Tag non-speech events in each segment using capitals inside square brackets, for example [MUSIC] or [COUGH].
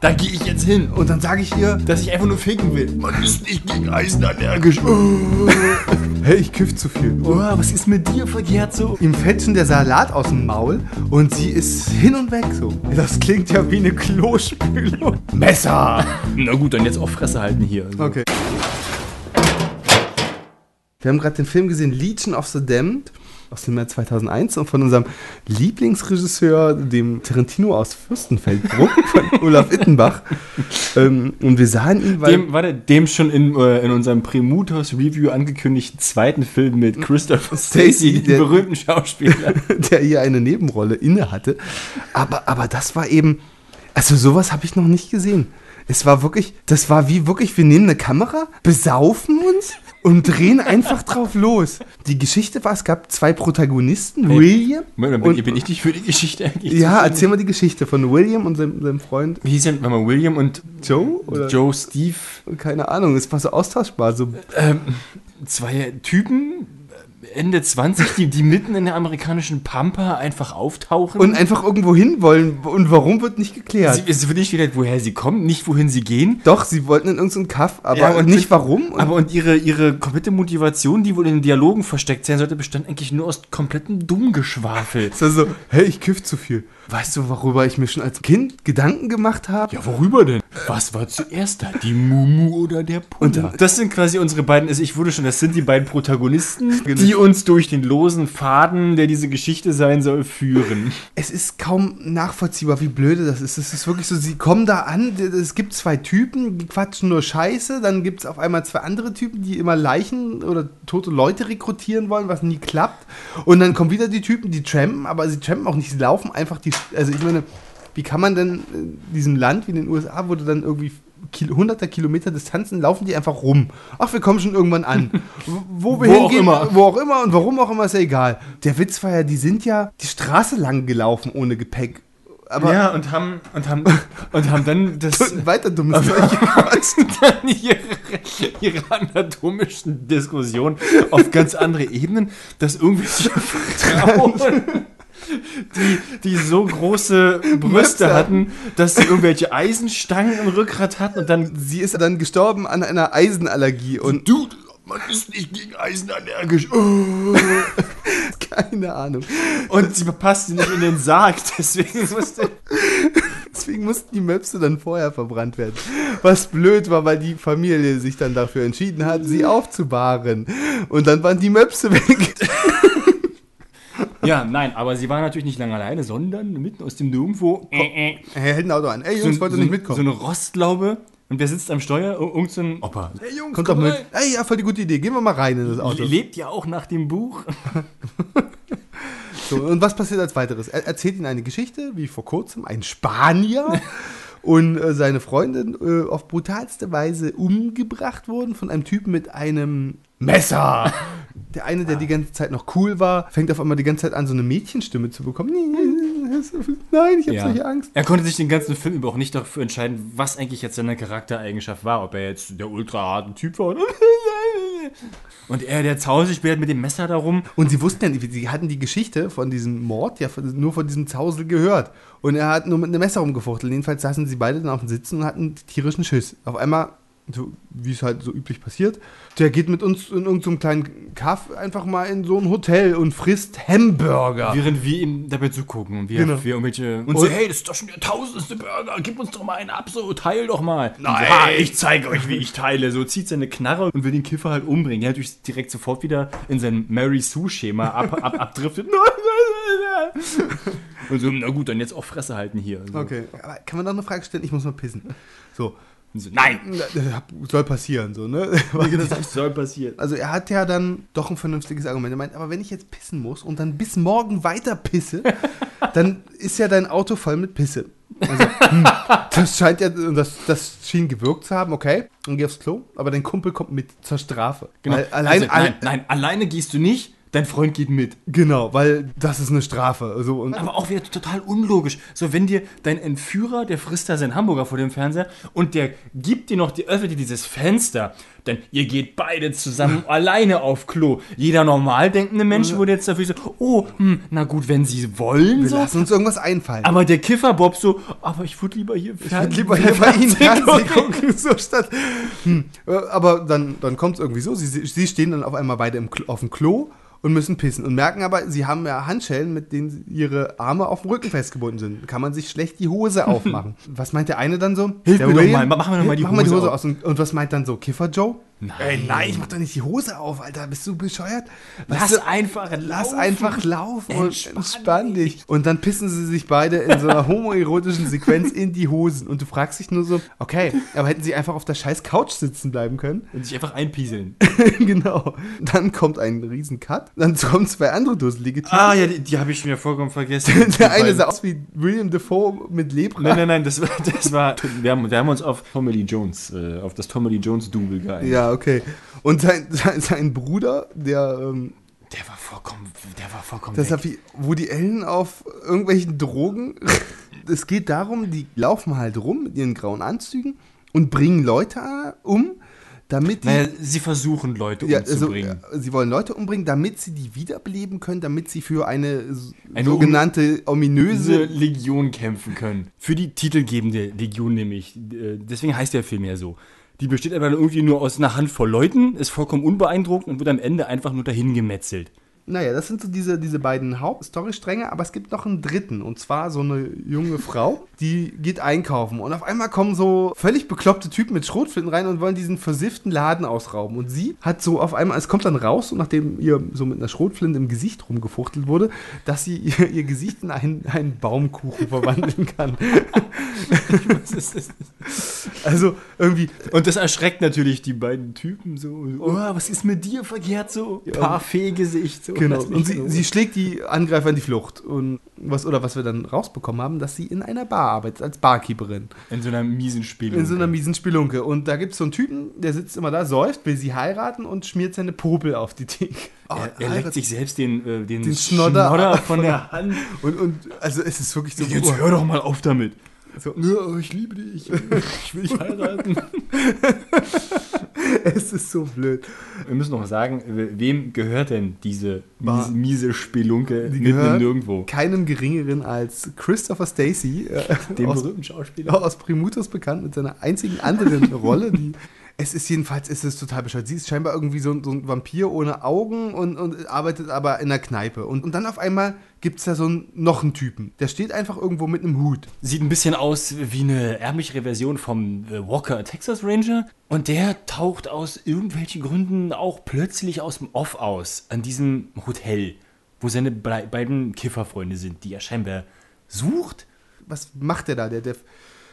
Da gehe ich jetzt hin. Und dann sage ich ihr, Dass ich einfach nur ficken will. man ist nicht gegen Eisen allergisch. Oh. [LAUGHS] hey, ich kiff zu viel. Oh, was ist mit dir verkehrt so? Ihm fällt schon der Salat aus dem Maul und sie ist hin und weg so. Das klingt ja wie eine Klospülung. Messer! [LAUGHS] Na gut, dann jetzt auch Fresse halten hier. Also. Okay. Wir haben gerade den Film gesehen, Legion of the Damned aus dem Jahr 2001 und von unserem Lieblingsregisseur, dem Tarantino aus Fürstenfeldbruck, von [LAUGHS] Olaf Ittenbach. ähm, und wir sahen ihn, weil... Dem, warte, dem schon in, äh, in unserem Primutos Review angekündigten zweiten Film mit Christopher Stacey, dem berühmten Schauspieler. [LAUGHS] der hier eine Nebenrolle inne hatte. Aber, aber das war eben, also sowas habe ich noch nicht gesehen. Es war wirklich, das war wie wirklich, wir nehmen eine Kamera, besaufen uns und drehen einfach drauf los. Die Geschichte war, es gab zwei Protagonisten, William. Moment, bin, und, bin ich nicht für die Geschichte eigentlich ja, erzähl mal die Geschichte von William und seinem, seinem Freund Wie hieß denn, warte mal, William und Joe? Oder? Joe Steve, Keine Ahnung, es war so austauschbar. So, ähm, zwei Typen, Ende 20, die, die mitten in der amerikanischen Pampa einfach auftauchen. und einfach irgendwo hin wollen. Und warum wird nicht geklärt? sie, es wird nicht wieder, woher sie kommen, nicht wohin sie gehen. Doch, sie wollten in irgendeinen Kaff, aber Ja, und nicht sind- warum. Und Aber und ihre, ihre komplette Motivation, die wohl in den Dialogen versteckt sein sollte, bestand eigentlich nur aus komplettem Dummgeschwafel. [LAUGHS] Es war so, hey, ich kiff zu viel. Weißt du, worüber ich mir schon als Kind Gedanken gemacht habe? Ja, worüber denn? Was war zuerst da? Die Mumu oder der Punda? das sind quasi unsere beiden, also ich wurde schon, das sind die beiden Protagonisten, die uns durch den losen Faden, der diese Geschichte sein soll, führen. Es ist kaum nachvollziehbar, wie blöde das ist. Es ist wirklich so, sie kommen da an, es gibt zwei Typen, die quatschen nur Scheiße, dann gibt es auf einmal zwei andere Typen, die immer Leichen oder tote Leute rekrutieren wollen, was nie klappt. Und dann kommen wieder die Typen, die trampen, aber sie trampen auch nicht, sie laufen einfach die, also ich meine, wie kann man denn in diesem Land wie in den USA, wo du dann irgendwie Kil hunderter Kilometer Distanzen laufen die einfach rum. Ach, wir kommen schon irgendwann an. [LAUGHS] Wo wir Wo auch hingehen, immer. wo auch immer und warum auch immer, ist ja egal. Der Witz war ja, die sind ja die Straße lang gelaufen ohne Gepäck. Aber ja, und haben, und haben, und haben dann [LAUGHS] das, weiter dummes Zeug. [LAUGHS] dann ihre, ihre anatomischen Diskussionen auf ganz andere Ebenen, dass irgendwelche Frauen, die, die so große [LAUGHS] Brüste hatten, dass sie irgendwelche Eisenstangen im Rückgrat hatten und dann Sie ist dann gestorben an einer Eisenallergie und du, man ist nicht gegen Eisen allergisch. [LAUGHS] Oh. keine Ahnung. Und sie passte nicht in den Sarg, [LAUGHS] deswegen musste. Deswegen mussten die Möpse dann vorher verbrannt werden. Was blöd war, weil die Familie sich dann dafür entschieden hat, sie aufzubahren. Und dann waren die Möpse weg. Ja, nein, aber sie war natürlich nicht lange alleine, sondern mitten aus dem Nirgendwo. Äh, äh, Er hält ein Auto an. Ey, Jungs, wollt ihr nicht So mitkommen? eine Rostlaube. Und wer sitzt am Steuer? Ir- Irgend so ein Opa. Hey Jungs, Kommt doch mit. Ey, ja, voll die gute Idee. Gehen wir mal rein in das Auto. Lebt ja auch nach dem Buch. [LAUGHS] So, und was passiert als weiteres? Er erzählt ihnen eine Geschichte, wie vor kurzem ein Spanier [LAUGHS] und äh, seine Freundin äh, auf brutalste Weise umgebracht wurden von einem Typen mit einem Messer. Der eine, der die ganze Zeit noch cool war, fängt auf einmal die ganze Zeit an, so eine Mädchenstimme zu bekommen. Nein, ich habe solche Angst. Er konnte sich den ganzen Film über auch nicht dafür entscheiden, was eigentlich jetzt seine Charaktereigenschaft war. Ob er jetzt der ultra harte Typ war. oder- Und er, der Zausel spielt mit dem Messer darum. Und sie wussten ja sie hatten die Geschichte von diesem Mord ja von, nur von diesem Zausel gehört. Und er hat nur mit einem Messer rumgefuchtelt. Jedenfalls saßen sie beide dann auf dem Sitzen und hatten tierischen Schiss. Auf einmal, so, wie es halt so üblich passiert, der geht mit uns in irgendeinem kleinen Kaff einfach mal in so ein Hotel und frisst Hamburger. Während wir ihm dabei zugucken und wir, Genau. wir irgendwelche. Und, Und- so, hey, das ist doch schon der tausendste Burger, gib uns doch mal einen ab, so, teil doch mal. Nein. So, ah, ich zeige euch, wie ich teile. So zieht seine Knarre und will den Kiffer halt umbringen. Der natürlich direkt sofort wieder in sein Mary Sue-Schema ab, ab, abdriftet. [LAUGHS] Nein, nein, nein, nein. Und so, na gut, dann jetzt auch Fresse halten hier. So. Okay, aber kann man noch eine Frage stellen? Ich muss mal pissen. So, so, nein, soll passieren, so, ne? das [LAUGHS] soll passieren. Also er hat ja dann doch ein vernünftiges Argument. Er meint, aber wenn ich jetzt pissen muss und dann bis morgen weiter pisse, [LAUGHS] dann ist ja dein Auto voll mit Pisse. Also, hm, das scheint ja, das, das schien gewirkt zu haben, okay. Dann geh aufs Klo, aber dein Kumpel kommt mit zur Strafe. Genau. Weil allein, also, nein, nein, alleine gehst du nicht. Dein Freund geht mit. Genau, weil das ist eine Strafe. So, und Aber auch wieder total unlogisch. So, wenn dir dein Entführer, der frisst da seinen Hamburger vor dem Fernseher und der gibt dir noch, die öffnet dir dieses Fenster, denn ihr geht beide zusammen [LAUGHS] alleine auf Klo. Jeder normal denkende Mensch würde jetzt dafür so, oh, hm, na gut, wenn sie wollen, wir so. lassen uns irgendwas einfallen. Aber der Kifferbob so, aber ich würde lieber hier Ich würde lieber hier bei Ihnen Fernsehen gucken, so statt. Hm. äh, Aber dann, dann kommt es irgendwie so. Sie, sie stehen dann auf einmal beide im, auf dem Klo und müssen pissen und merken aber, sie haben ja Handschellen, mit denen ihre Arme auf dem Rücken festgebunden sind. Kann man sich schlecht die Hose [LAUGHS] aufmachen. was meint der eine dann so? Hilf der mir doch William? mal, mach mir doch mal die mal die Hose Hose aus. Und, und was meint dann so? Kiffer Joe? Nein. Ey, nein, ich mach doch nicht die Hose auf, Alter. Bist du bescheuert? Lass du, einfach Lass laufen. einfach laufen und Entspann entspann dich. Und dann pissen sie sich beide in so einer homoerotischen Sequenz in die Hosen. Und du fragst dich nur so, okay, aber hätten sie einfach auf der scheiß Couch sitzen bleiben können? Und sich einfach einpieseln. [LAUGHS] genau. Dann kommt ein riesen Cut. Dann kommen zwei andere dusselige Typen. Ah, ja, die, die habe ich mir vollkommen vergessen. [LAUGHS] der eine sah aus wie William Defoe mit Lepra. Nein, nein, nein, das war, das war wir, haben, wir haben uns auf Tommy Lee Jones, äh, auf das Tommy Lee Jones Double geeinigt. Ja, okay. Und sein, [LAUGHS] sein, sein Bruder, der, ähm, Der war vollkommen, der war vollkommen das weg. wie Woody Allen auf irgendwelchen Drogen. es geht darum, die laufen halt rum mit ihren grauen Anzügen und bringen Leute um, damit die. Naja, sie versuchen Leute Ja, also, umzubringen. äh, sie wollen Leute umbringen, damit sie die wiederbeleben können, damit sie für eine, Eine sogenannte ominöse. Legion kämpfen können. Für die titelgebende Legion nämlich. Äh, Deswegen heißt der Film ja so. Die besteht aber irgendwie nur aus einer Handvoll Leuten, ist vollkommen unbeeindruckt und wird am Ende einfach nur dahin gemetzelt. Naja, das sind so diese, diese beiden Hauptstorystränge, aber es gibt noch einen dritten. Und zwar so eine junge Frau, die geht einkaufen. Und auf einmal kommen so völlig bekloppte Typen mit Schrotflinten rein und wollen diesen versifften Laden ausrauben. Und sie hat so auf einmal, es kommt dann raus, so nachdem ihr so mit einer Schrotflinte im Gesicht rumgefuchtelt wurde, dass sie ihr, ihr Gesicht in einen, einen Baumkuchen verwandeln kann. [LAUGHS] Also irgendwie, Und das erschreckt natürlich die beiden Typen so. Oh, was ist mit dir verkehrt so? Parfait-Gesicht. So. Genau. Und sie, sie schlägt die Angreifer in die Flucht. Und was, oder was wir dann rausbekommen haben, dass sie in einer Bar arbeitet, als Barkeeperin. in so einer miesen Spiel. In so einer miesen Spelunke. Und da gibt es so einen Typen, der sitzt immer da, säuft, will sie heiraten und schmiert seine Popel auf die Theke. Oh, er, er leckt sich selbst den, äh, den, Den Schnodder von der [LAUGHS] Hand. Und, und also es ist wirklich so. Jetzt hör doch mal auf damit. so Ja, ich liebe dich. Ich will dich [LAUGHS] heiraten. [LAUGHS] es ist so blöd. Wir müssen noch sagen, wem gehört denn diese miese, miese Spelunke Die mitten im Nirgendwo? keinem geringeren als Christopher Stacey, äh, Dem aus, berühmten Schauspieler. aus Primutus bekannt, mit seiner einzigen anderen [LAUGHS] Rolle, die. Es ist jedenfalls, es ist total bescheuert. Sie ist scheinbar irgendwie so, ein- so ein Vampir ohne Augen und, und arbeitet aber in der Kneipe. Und, und dann auf einmal gibt es da so einen, noch einen Typen. Der steht einfach irgendwo mit einem Hut. Sieht ein bisschen aus wie eine ärmlichere Version vom äh, Walker Texas Ranger. Und der taucht aus irgendwelchen Gründen auch plötzlich aus dem Off aus. An diesem Hotel, wo seine be beiden Kifferfreunde sind, die er scheinbar sucht. was macht der da? Der, der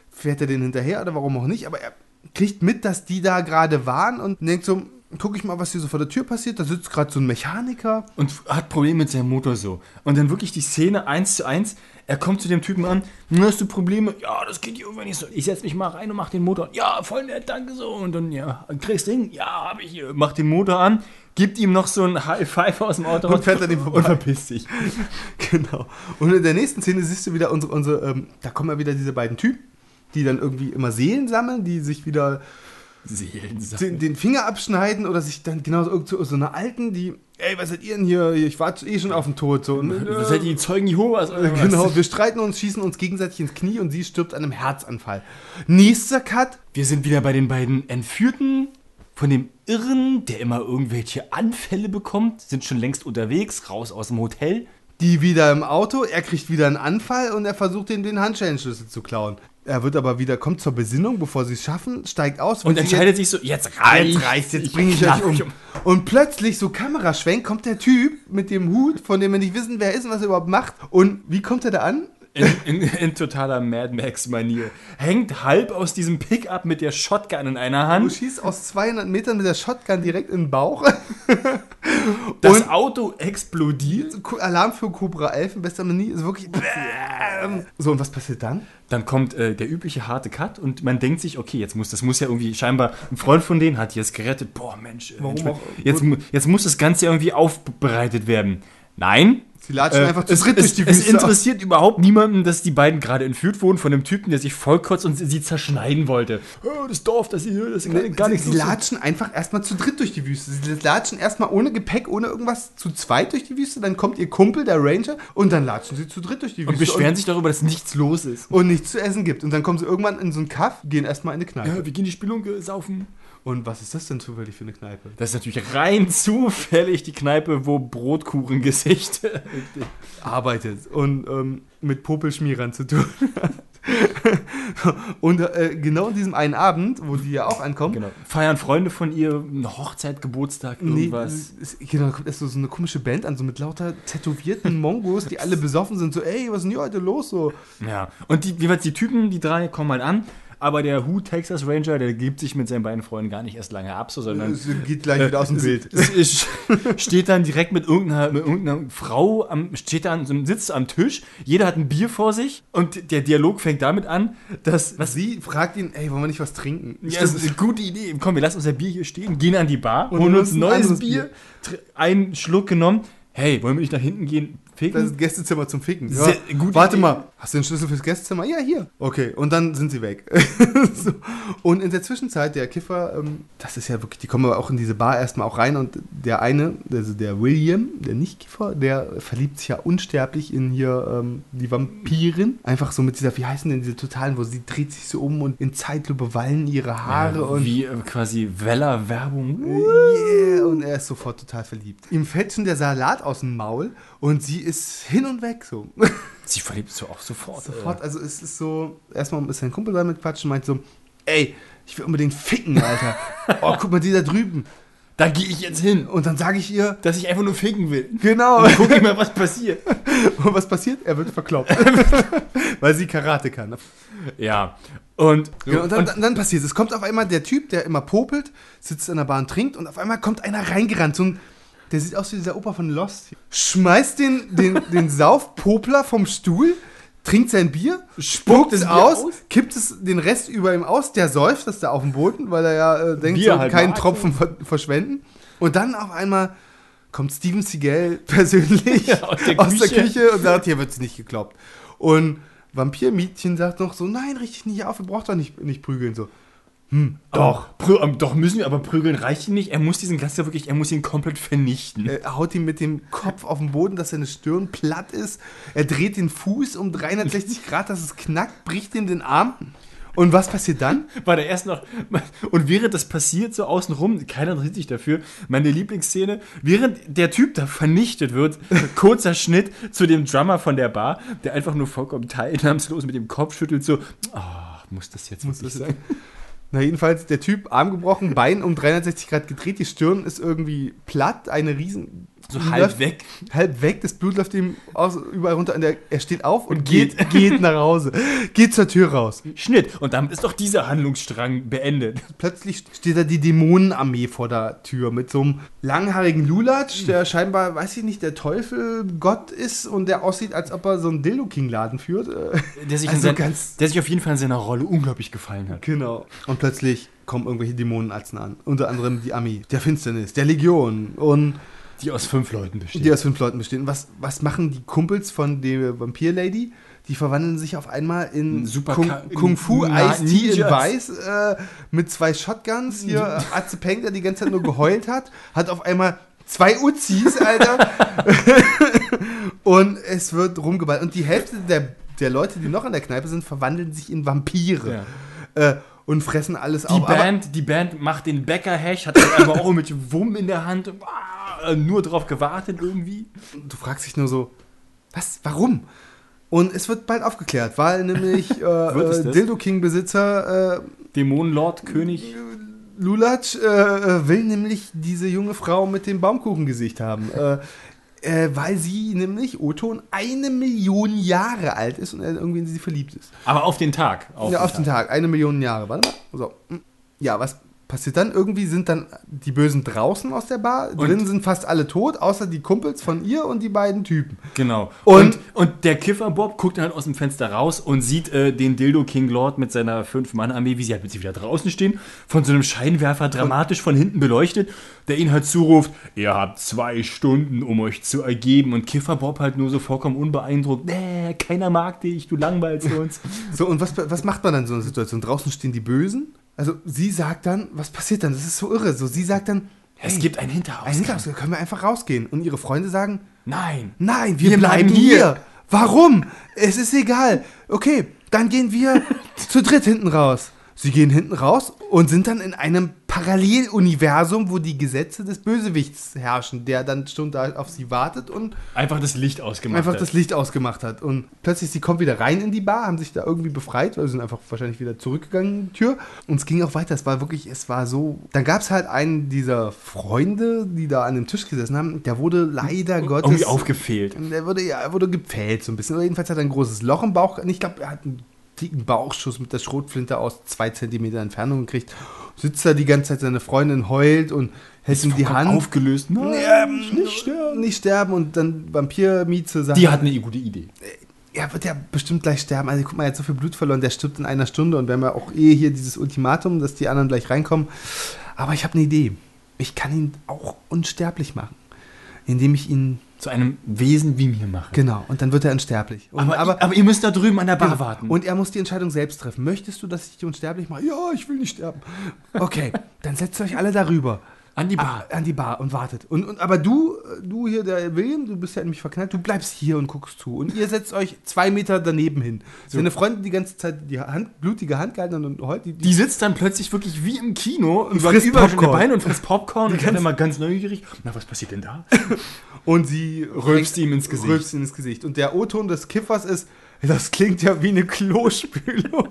fährt er den hinterher oder warum auch nicht? Aber er kriegt mit, dass die da gerade waren und denkt so, guck ich mal, was hier so vor der Tür passiert. Da sitzt gerade so ein Mechaniker. und hat Probleme mit seinem Motor so. Und dann wirklich die Szene eins zu eins. Er kommt zu dem Typen an, "Na, hast du Probleme? Ja, das geht hier irgendwie nicht so. Ich setz mich mal rein und mach den Motor. an. Ja, voll nett, danke so. Und dann, ja, kriegst du hin? Ja, hab ich hier. Mach den Motor an, gibt ihm noch so ein High Five aus dem Auto Und raus fährt an [LAUGHS] ihm vorbei. und verpisst sich. [LAUGHS] Genau. Und in der nächsten Szene siehst du wieder unsere, unsere ähm, da kommen ja wieder diese beiden Typen, die dann irgendwie immer Seelen sammeln, die sich wieder Seelensache. den, den Finger abschneiden oder sich dann genauso so, so eine Alten, die, ey, was seid ihr denn hier? Ich war eh schon auf dem Tod. So, und, Was seid ihr, die Zeugen Jehovas? Oder was? Genau, wir streiten uns, schießen uns gegenseitig ins Knie und sie stirbt an einem Herzanfall. Nächster Cut, Wir sind wieder bei den beiden Entführten. Von dem Irren, der immer irgendwelche Anfälle bekommt, sind schon längst unterwegs, raus aus dem Hotel. die wieder im Auto, er kriegt wieder einen Anfall und er versucht den, den Handschellenschlüssel zu klauen. Er wird aber wieder, kommt zur Besinnung, bevor sie es schaffen, steigt aus. Und entscheidet sich so, jetzt jetzt, reicht jetzt reicht's, jetzt bringe ich euch um. Und plötzlich, so Kameraschwenk, kommt der Typ mit dem Hut, von dem wir nicht wissen, wer er ist und was er überhaupt macht. Und wie kommt er da an? In, in, in totaler Mad Max-Manier. Hängt halb aus diesem Pickup mit der Shotgun in einer Du Hand. schießt aus 200 Metern mit der Shotgun direkt in den Bauch. [LAUGHS] Das Und- Auto explodiert. Alarm für Cobra 11 in bester Manie ist wirklich. So, und was passiert dann? Dann kommt äh, der übliche harte Cut und man denkt sich, okay, jetzt muss das muss ja irgendwie scheinbar ein Freund von denen hat jetzt gerettet. Boah, Mensch, äh, Warum Mensch, jetzt, jetzt muss das Ganze irgendwie aufbereitet werden. Nein. Sie latschen Äh, einfach zu es, dritt es, durch die es Wüste. interessiert überhaupt niemanden, dass die beiden gerade entführt wurden von einem Typen, der sich vollkotzt und sie, sie zerschneiden wollte. Oh, das Dorf, das hier, das ist gar, sie, nichts. sie los. latschen einfach erstmal zu dritt durch die Wüste. Sie latschen erstmal ohne Gepäck, ohne irgendwas zu zweit durch die Wüste. Dann kommt ihr Kumpel, der Ranger, und dann latschen sie zu dritt durch die und Wüste. beschweren sich darüber, dass nichts los ist. und nichts zu essen gibt. Und dann kommen sie irgendwann in so einen Kaff, gehen erstmal in eine Kneipe. Ja, wir gehen die Spelunke saufen. Und was ist das denn zufällig für eine Kneipe? Das ist natürlich rein [LAUGHS] zufällig die Kneipe, wo Brotkuchengesicht [LAUGHS] arbeitet und ähm, mit Popelschmierern zu tun hat. [LAUGHS] und äh, genau in diesem einen Abend, wo die ja auch ankommen, Genau. Feiern Freunde von ihr eine Hochzeit, Geburtstag, Nee, irgendwas. es- genau, da kommt erst so, so eine komische Band an, so mit lauter tätowierten Mongos, die alle besoffen sind, so, ey, was ist denn hier heute los? So. Ja. Und die, jeweils die Typen, die drei, kommen halt an. Aber der Who Texas Ranger, der gibt sich mit seinen beiden Freunden gar nicht erst lange ab, so, sondern Es geht gleich wieder aus dem es- Bild. Es, es steht dann direkt mit irgendeiner, mit irgendeiner Frau, am, steht da sitzt am Tisch, jeder hat ein Bier vor sich und der Dialog fängt damit an, dass. Was sie fragt ihn, ey, wollen wir nicht was trinken? Ja, das ist eine gute Idee. Komm, wir lassen unser Bier hier stehen, gehen an die Bar, Und holen uns ein neues Bier, tr- einen Schluck genommen. Hey, wollen wir nicht nach hinten gehen? Das Ficken? ist Gästezimmer zum Ficken. Ja. Warte Idee. mal, hast du den Schlüssel fürs Gästezimmer? Ja, hier. Okay, und dann sind sie weg. [LAUGHS] so. Und in der Zwischenzeit, der Kiffer, ähm, das ist ja wirklich, die kommen aber auch in diese Bar erstmal auch rein und der eine, also der William, der Nicht-Kiffer, der verliebt sich ja unsterblich in hier ähm, die Vampirin. Einfach so mit dieser, wie heißen denn diese Totalen, wo sie dreht sich so um und in Zeitlupe wallen ihre Haare Ja, und wie äh, quasi Weller-Werbung. Yeah, und er ist sofort total verliebt. Ihm fällt schon der Salat aus dem Maul und sie ist hin und weg so. [LAUGHS] Sie verliebt so auch sofort. sofort, also es ist so, erstmal ist sein Kumpel damit quatschen, meint so, ey, ich will unbedingt ficken, Alter. [LAUGHS] Oh, guck mal, die da drüben. Da gehe ich jetzt hin, Und dann sage ich ihr, dass ich einfach nur ficken will. genau, Und guck ich mal, was passiert. [LAUGHS] und was passiert? Er wird verkloppt. Weil sie Karate kann. Ja. Und, Genau, und dann, dann, dann passiert es. Es kommt auf einmal der Typ, der immer popelt, sitzt in der Bahn, trinkt und auf einmal kommt einer reingerannt. So ein, der sieht aus wie dieser Opa von Lost. Schmeißt den, den, den Saufpopler vom Stuhl, trinkt sein Bier, spuckt es aus, aus? kippt es den Rest über ihm aus, der säuft das da auf dem Boden, weil er ja äh, denkt, Bier so, halt keinen. Tropfen ver verschwenden. Und dann auf einmal kommt Steven Seagal [LAUGHS] persönlich Ja, aus der aus der Küche. Küche und sagt, hier wird es nicht gekloppt. Und Vampirmädchen sagt noch so, nein, richtig nicht auf, ihr braucht doch nicht, nicht prügeln. So, hm, doch. Prü ähm, doch müssen wir, aber prügeln reicht ihm nicht. Er muss diesen Gast ja wirklich, er muss ihn komplett vernichten. Er haut ihn mit dem Kopf auf den Boden, dass seine Stirn platt ist. Er dreht den Fuß um 360 [LAUGHS] Grad, dass es knackt, bricht ihm den Arm. Und was passiert dann? [LAUGHS] War der erst noch. [LAUGHS] Und während das passiert, so außenrum, keiner interessiert sich dafür. Meine Lieblingsszene, während der Typ da vernichtet wird, kurzer Schnitt zu dem Drummer von der Bar, der einfach nur vollkommen teilnahmslos mit dem Kopf schüttelt, so, ah, muss das jetzt Muss wirklich das sein? Na, jedenfalls, der Typ, Arm gebrochen, Bein um 360 Grad gedreht, die Stirn ist irgendwie platt, eine riesen. So läuft halb weg. Halb weg, das Blut läuft ihm aus, überall runter und er, steht auf und, Und geht, geht. geht nach Hause. Geht zur Tür raus. Schnitt. Und damit ist doch dieser Handlungsstrang beendet. Plötzlich steht da die Dämonenarmee vor der Tür mit so einem langhaarigen Lulatsch, der scheinbar, weiß ich nicht, der Teufel Gott ist und der aussieht, als ob er so einen Dildo-King-Laden führt. Der sich, Also sein, ganz- der sich auf jeden Fall in seiner Rolle unglaublich gefallen hat. Genau. Und plötzlich kommen irgendwelche Dämonenarzen an. Unter anderem die Armee der Finsternis, der Legion und Die aus fünf Leuten besteht. die aus fünf Leuten bestehen. Was, was machen die Kumpels von der Vampir-Lady? Die verwandeln sich auf einmal in Super Kung, Kung Fu Ice Tea in. Weiß äh, mit zwei Shotguns. Hier [LAUGHS] äh, Atze Peng, der die ganze Zeit nur geheult hat, hat auf einmal zwei Uzis, Alter. [LAUGHS] und es wird rumgeballt. Und die Hälfte der, der Leute, die noch in der Kneipe sind, verwandeln sich in Vampire. Äh, und fressen alles Die auf. Band, die Band macht den Bäcker-Hash, hat aber auch mit Wumm in der Hand. Ah, nur drauf gewartet irgendwie. Du fragst dich nur so, was, warum? Und es wird bald aufgeklärt, weil nämlich [LAUGHS] äh, äh? Dildo King-Besitzer äh, Dämonenlord, König. Lulatsch äh, äh, will nämlich diese junge Frau mit dem Baumkuchengesicht haben. Äh, Äh, weil sie nämlich, Oton, eine Million Jahre alt ist und irgendwie in sie verliebt ist. Aber auf den Tag. ja, auf den Tag. Eine Million Jahre. Warte mal. So. Ja, was passiert dann? Irgendwie sind dann die Bösen draußen aus der Bar. Und- Drinnen sind fast alle tot, außer die Kumpels von ihr und die beiden Typen. Genau. Und- Und, und, der Kiffer Bob guckt dann halt aus dem Fenster raus und sieht äh, den Dildo King Lord mit seiner Fünf-Mann-Armee, wie sie halt mit sich wieder draußen stehen, von so einem Scheinwerfer dramatisch von hinten beleuchtet, der ihnen halt zuruft, ihr habt zwei Stunden, um euch zu ergeben. Und Kiffer Bob halt nur so vollkommen unbeeindruckt, nee, keiner mag dich, du langweilst uns. [LAUGHS] So, und was, was macht man dann in so einer Situation? Draußen stehen die Bösen. Also sie sagt dann, was passiert dann? Das ist so irre. So, sie sagt dann, es gibt ein Hinterhaus. ein Hinterhaus, da können wir einfach rausgehen. Und ihre Freunde sagen, Nein. nein, wir, Wir bleiben, bleiben hier. hier. Warum? Es ist egal. Okay, dann gehen wir [LAUGHS] zu dritt hinten raus. Sie gehen hinten raus und sind dann in einem Paralleluniversum, wo die Gesetze des Bösewichts herrschen, der dann schon da auf sie wartet und Einfach das Licht ausgemacht. einfach hat. das Licht ausgemacht hat. Und plötzlich, sie kommt wieder rein in die Bar, haben sich da irgendwie befreit, weil sie sind einfach wahrscheinlich wieder zurückgegangen in die Tür. Und es ging auch weiter. Es war wirklich, es war so. Dann gab es halt einen dieser Freunde, die da an dem Tisch gesessen haben, der wurde leider Gottes. Irgendwie aufgefehlt. Der wurde, ja, er wurde gepfählt so ein bisschen. Oder jedenfalls hat er ein großes Loch im Bauch. Und ich glaube, er hat einen dicken Bauchschuss mit der Schrotflinte aus zwei Zentimeter Entfernung gekriegt. Sitzt da die ganze Zeit, seine Freundin heult und hält ihm die Hand. Aufgelöst. Nein, Ja, nicht sterben. Nicht sterben und dann Vampir-Mieze sagt. Die hat eine gute Idee. er wird ja bestimmt gleich sterben. Also guck mal, er hat so viel Blut verloren, der stirbt in einer Stunde und wir haben ja auch eh hier dieses Ultimatum, dass die anderen gleich reinkommen. Aber ich habe eine Idee. Ich kann ihn auch unsterblich machen, indem ich ihn Zu einem Wesen wie mir mache. genau und dann wird er unsterblich. Und, Aber, aber, ihr müsst da drüben an der Bar Genau. warten. Und er muss die Entscheidung selbst treffen. Möchtest du, dass ich dich unsterblich mache? Ja, ich will nicht sterben. Okay, [LAUGHS] dann setzt euch alle darüber. an die Bar. An die Bar und wartet. Und, und, aber du, du hier, der William, du bist ja in mich verknallt, du bleibst hier und guckst zu. Und ihr setzt euch zwei Meter daneben hin. Seine Freundin die ganze Zeit die Hand, blutige Hand gehalten und heute die, Die sitzt dann plötzlich wirklich wie im Kino und frisst überraschende Popcorn. Beine und frisst Popcorn [LAUGHS] und dann immer ganz neugierig. Na, was passiert denn da? [LAUGHS] und sie Rülpst ihm ins Gesicht. Rülpst ihm ins Gesicht. Und der O-Ton des Kiffers ist, das klingt ja wie eine Klospülung.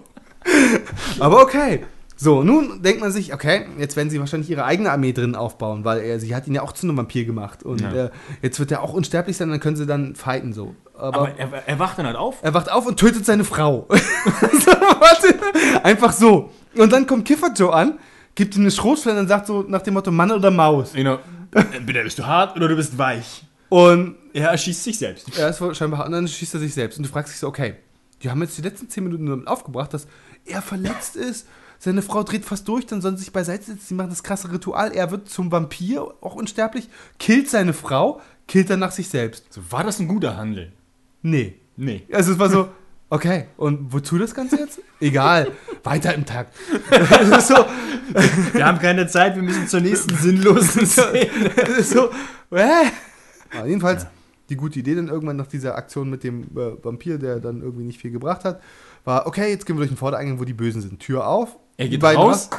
aber okay. So, nun denkt man sich, okay, jetzt werden sie wahrscheinlich ihre eigene Armee drin aufbauen, weil er, sie hat ihn ja auch zu einem Vampir gemacht. Und Ja. äh, jetzt wird er auch unsterblich sein, dann können sie dann fighten so. Aber, Aber er, er wacht dann halt auf. er wacht auf und tötet seine Frau. [LAUGHS] so, warte, einfach so. Und dann kommt Kiffer Joe an, gibt ihm eine Schrotflinte und sagt so nach dem Motto Mann oder Maus. Genau. Entweder bist du hart oder du bist weich. Und Er erschießt sich selbst. er ist wohl scheinbar, und dann schießt er sich selbst. Und du fragst dich so, okay, die haben jetzt die letzten zehn Minuten damit aufgebracht, dass er verletzt ist, seine Frau dreht fast durch, dann sollen sie sich beiseite setzen, die machen das krasse Ritual, er wird zum Vampir, auch unsterblich, killt seine Frau, killt danach sich selbst. So, war das ein guter Handel? Nee. Nee. Also es war so, okay, und wozu das Ganze jetzt? Egal, [LAUGHS] weiter im Takt. [LAUGHS] So, Wir haben keine Zeit, wir müssen zur nächsten sinnlosen [LAUGHS] Szene. so, äh. Aber jedenfalls, die gute Idee dann irgendwann nach dieser Aktion mit dem äh, Vampir, der dann irgendwie nicht viel gebracht hat, war, okay, jetzt gehen wir durch den Vordereingang, wo die Bösen sind. Tür auf. Er die geht raus.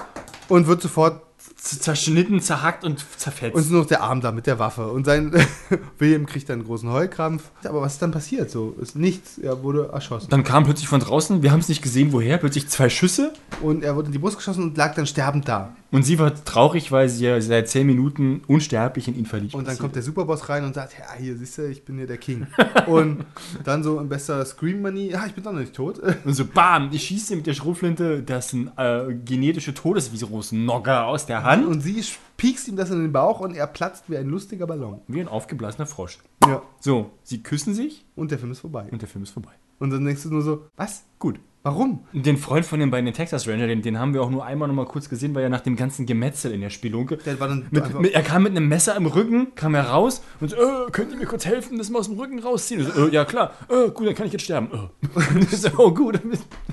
Und wird sofort, Zerschnitten, zerhackt und zerfetzt. und ist nur noch der Arm da mit der Waffe. Und sein [LAUGHS] William kriegt dann einen großen Heulkrampf. Aber was ist dann passiert? So, ist nichts. Er wurde erschossen. dann kam plötzlich von draußen, wir haben es nicht gesehen, woher, plötzlich zwei Schüsse. Und er wurde in die Brust geschossen und lag dann sterbend da. Und sie war traurig, weil sie ja seit zehn Minuten unsterblich in ihn verliebt Und dann ist. kommt der Superboss rein und sagt, ja, hier, siehst du, ich bin hier der King. [LAUGHS] und dann so in bester Scream-Money, ja, ich bin doch noch nicht tot. [LAUGHS] Und so, bam, ich schieße mit der Schrotflinte das äh, genetische Todesvirus-Nogger aus der Hand. Und sie piekst ihm das in den Bauch und er platzt wie ein lustiger Ballon. Wie ein aufgeblasener Frosch. Ja. So, sie küssen sich Und der Film ist vorbei. und der Film ist vorbei. Und dann denkst du nur so, was? Gut. Warum? Den Freund von den beiden den Texas Ranger, den, den haben wir auch nur einmal noch mal kurz gesehen, weil er nach dem ganzen Gemetzel in der Spielunke. Der war dann Mit, mit, er kam mit einem Messer im Rücken, kam er raus und so, äh, könnt ihr mir kurz helfen, das mal aus dem Rücken rausziehen? So, äh, ja klar, äh, gut, dann kann ich jetzt sterben. Äh. [LAUGHS] So, oh gut,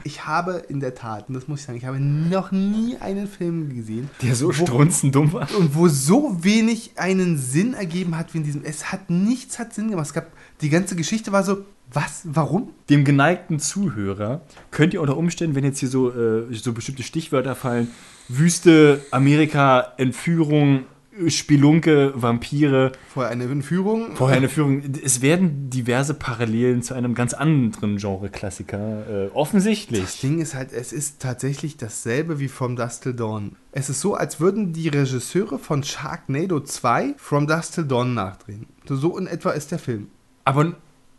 Ich habe in der Tat, und das muss ich sagen, ich habe noch nie einen Film gesehen, der so strunzendumm war. und wo so wenig einen Sinn ergeben hat wie in diesem. Es hat nichts hat Sinn gemacht. Es gab, die ganze Geschichte war so, was? Warum? Dem geneigten Zuhörer könnt ihr unter Umständen, wenn jetzt hier so, äh, so bestimmte Stichwörter fallen, Wüste, Amerika, Entführung, Spelunke, Vampire. Vorher eine Entführung. Vorher eine Führung. Es werden diverse Parallelen zu einem ganz anderen Genre-Klassiker. Äh, offensichtlich. Das Ding ist halt, es ist tatsächlich dasselbe wie From Dusk Till Dawn. Es ist so, als würden die Regisseure von Sharknado 2 From Dusk Till Dawn nachdrehen. So, so in etwa ist der Film. Aber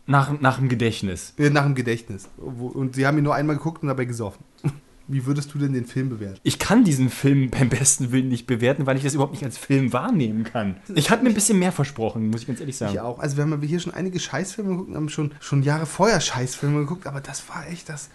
nach, nach dem Gedächtnis. Äh, nach dem Gedächtnis. Und sie haben ihn nur einmal geguckt und dabei gesoffen. [LAUGHS] Wie würdest du denn den Film bewerten? Ich kann diesen Film [LAUGHS] beim besten Willen nicht bewerten, weil ich das überhaupt nicht als Film wahrnehmen kann. Ich hatte mir ein bisschen mehr versprochen, muss ich ganz ehrlich sagen. Ich auch. Also wir haben hier schon einige Scheißfilme geguckt, und haben schon, schon Jahre vorher Scheißfilme geguckt, aber das war echt, das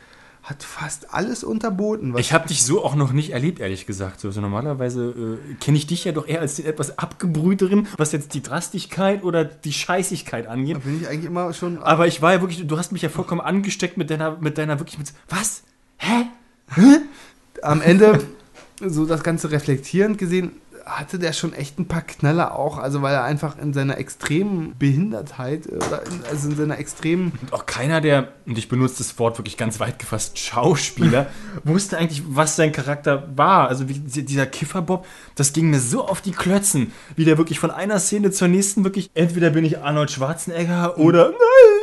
hat fast alles unterboten. Ich habe dich so auch noch nicht erlebt, ehrlich gesagt. So, also normalerweise äh, kenne ich dich ja doch eher als den etwas abgebrühteren, was jetzt die Drastigkeit oder die Scheißigkeit angeht. da bin ich eigentlich immer schon. Aber ich war ja wirklich, du hast mich ja vollkommen angesteckt mit deiner, mit deiner wirklich mit, was? Hä? am Ende, so das Ganze reflektierend gesehen, hatte der schon echt ein paar Knaller auch, also weil er einfach in seiner extremen Behindertheit äh, oder in, also in seiner extremen Und auch keiner der, und ich benutze das Wort wirklich ganz weit gefasst, Schauspieler, [LAUGHS] wusste eigentlich, was sein Charakter war. Also wie die- dieser Kifferbob, das ging mir so auf die Klötzen, wie der wirklich von einer Szene zur nächsten wirklich, entweder bin ich Arnold Schwarzenegger oder, [LAUGHS]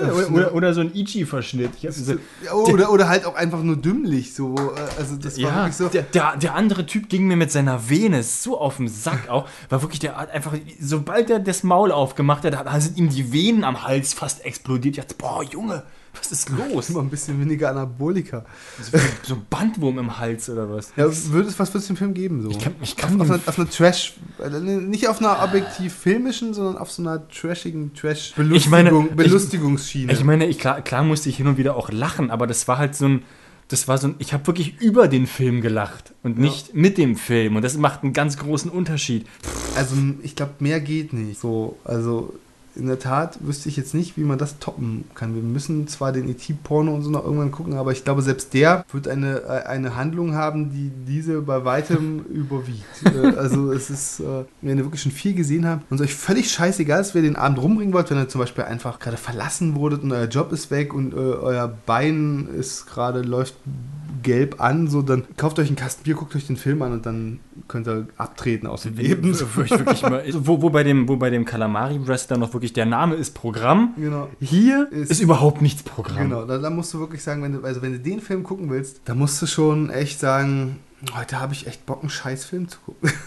oder, oder, oder so ein Ichi-Verschnitt. So, ja, oder, oder halt auch einfach nur dümmlich so, äh, also das war ja, wirklich so der, der, der andere Typ ging mir mit seiner Vene so auf den Sack auch, war wirklich der hat einfach, sobald er das Maul aufgemacht hat, da sind ihm die Venen am Hals fast explodiert. Ich dachte, boah, Junge, was ist los? immer ein bisschen weniger Anabolika. So, so ein Bandwurm im Hals oder was? Ja, würde es was für den Film geben so? Ich kann, ich auf, kann auf, den- einer, auf einer Trash, äh, nicht auf einer objektiv filmischen, sondern auf so einer trashigen Trash Ich meine, Belustigung, ich- Belustigungsschiene. ich meine, ich, klar, klar musste ich hin und wieder auch lachen, aber das war halt so ein, das war so ein, ich habe wirklich über den Film gelacht und nicht mit dem Film und das macht einen ganz großen Unterschied. Also ich glaube, mehr geht nicht. So, also in der Tat wüsste ich jetzt nicht, wie man das toppen kann. Wir müssen zwar den ET-Porno und so noch irgendwann gucken, aber ich glaube, selbst der wird eine, äh, eine Handlung haben, die diese bei weitem [LAUGHS] überwiegt. Äh, also es ist, äh, wenn ihr wirklich schon viel gesehen habt und es euch völlig scheißegal ist, wer den Abend rumbringen wollt, wenn ihr zum Beispiel einfach gerade verlassen wurdet und euer Job ist weg und äh, euer Bein ist gerade, läuft gelb an, so dann kauft euch einen Kasten Bier, guckt euch den Film an und dann könnt ihr abtreten aus dem Leben. Mal, [LAUGHS] wo, wo bei dem, wo bei dem Calamari-Wrestler noch wirklich der Name ist Programm. Genau. Hier Ist- ist, überhaupt nichts Programm. Genau, da, da musst du wirklich sagen, wenn du, also wenn du den Film gucken willst, da musst du schon echt sagen, heute habe ich echt Bock, einen scheiß Film zu gucken. [LAUGHS]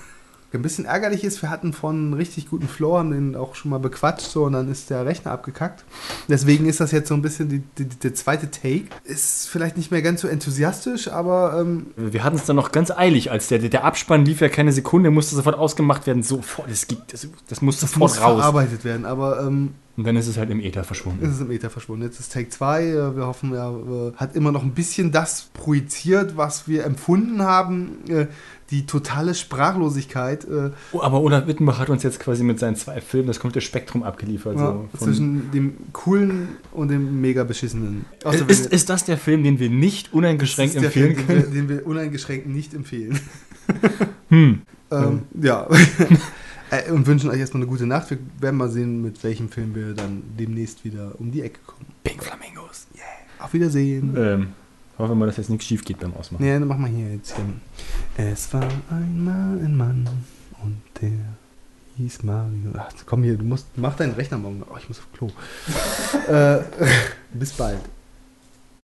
Ein bisschen ärgerlich ist, wir hatten von richtig guten Flow, haben den auch schon mal bequatscht, so und dann ist der Rechner abgekackt. Deswegen ist das jetzt so ein bisschen die, die, der zweite Take. Ist vielleicht nicht mehr ganz so enthusiastisch, aber ähm, Wir hatten es dann noch ganz eilig, als der, der Abspann lief ja keine Sekunde, musste sofort ausgemacht werden. Sofort, das, gibt, das, das muss das sofort muss raus. verarbeitet werden. Aber ähm, Und dann ist es halt im Äther verschwunden. Es ist im Äther verschwunden. Jetzt ist Take 2. äh, Wir hoffen, er äh, hat immer noch ein bisschen das projiziert, was wir empfunden haben. Äh, Die totale Sprachlosigkeit Oh, aber Olaf Wittenbach hat uns jetzt quasi mit seinen zwei Filmen das komplette Spektrum abgeliefert. ja, so zwischen dem coolen und dem mega beschissenen. Wenn ist, ist das der Film, den wir nicht uneingeschränkt empfehlen Film, können? Den wir, den wir uneingeschränkt nicht empfehlen. [LAUGHS] [LAUGHS] Hm. ähm, ja. [LAUGHS] Äh, und wünschen euch erstmal eine gute Nacht. Wir werden mal sehen, mit welchem Film wir dann demnächst wieder um die Ecke kommen. Pink Flamingos. Auf Wiedersehen. Ähm, hoffen wir mal, dass jetzt nichts schief geht beim Ausmachen. Nee, dann mach mal hier jetzt hier. Es war einmal ein Mann und der hieß Mario. Ach, komm hier, du musst, mach deinen Rechner morgen. Oh, ich muss auf Klo. [LAUGHS] äh, [LAUGHS] bis bald.